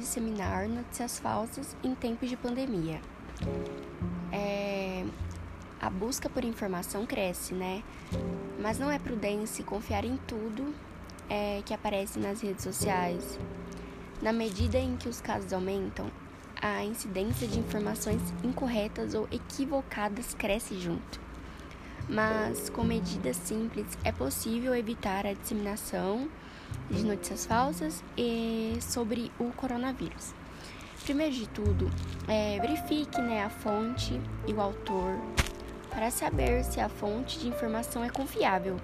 disseminar notícias falsas em tempos de pandemia. É, a busca por informação cresce, né? Mas não é prudência confiar em tudo é, que aparece nas redes sociais. Na medida em que os casos aumentam, a incidência de informações incorretas ou equivocadas cresce junto. Mas com medidas simples é possível evitar a disseminação de notícias falsas e sobre o coronavírus. Primeiro de tudo, é, verifique né, a fonte e o autor para saber se a fonte de informação é confiável.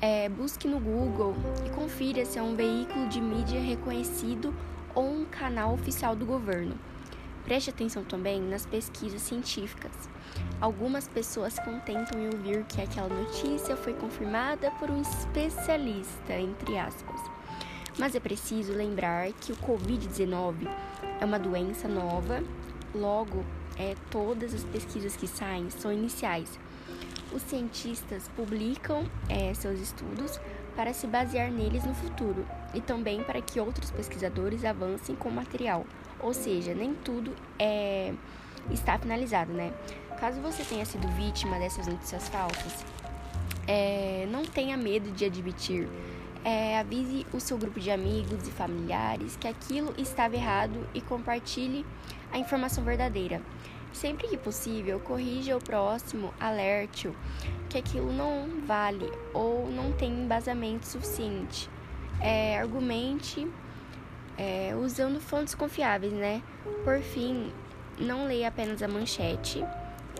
É, busque no Google e confira se é um veículo de mídia reconhecido ou um canal oficial do governo. Preste atenção também nas pesquisas científicas. Algumas pessoas contentam em ouvir que aquela notícia foi confirmada por um especialista, entre aspas. Mas é preciso lembrar que o Covid-19 é uma doença nova, logo, é, todas as pesquisas que saem são iniciais. Os cientistas publicam é, seus estudos para se basear neles no futuro e também para que outros pesquisadores avancem com o material, ou seja, nem tudo é, está finalizado, né? Caso você tenha sido vítima dessas notícias falsas, é, não tenha medo de admitir. É, avise o seu grupo de amigos e familiares que aquilo estava errado e compartilhe a informação verdadeira. Sempre que possível, corrija o próximo, alerte-o que aquilo não vale ou não tem embasamento suficiente. É, argumente é, usando fontes confiáveis, né? Por fim, não leia apenas a manchete.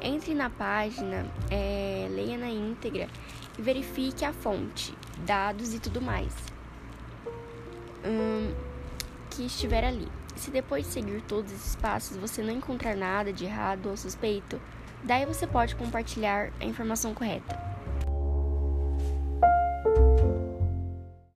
Entre na página, é, leia na íntegra e verifique a fonte, dados e tudo mais hum, que estiver ali. Se depois de seguir todos esses passos você não encontrar nada de errado ou suspeito, daí você pode compartilhar a informação correta.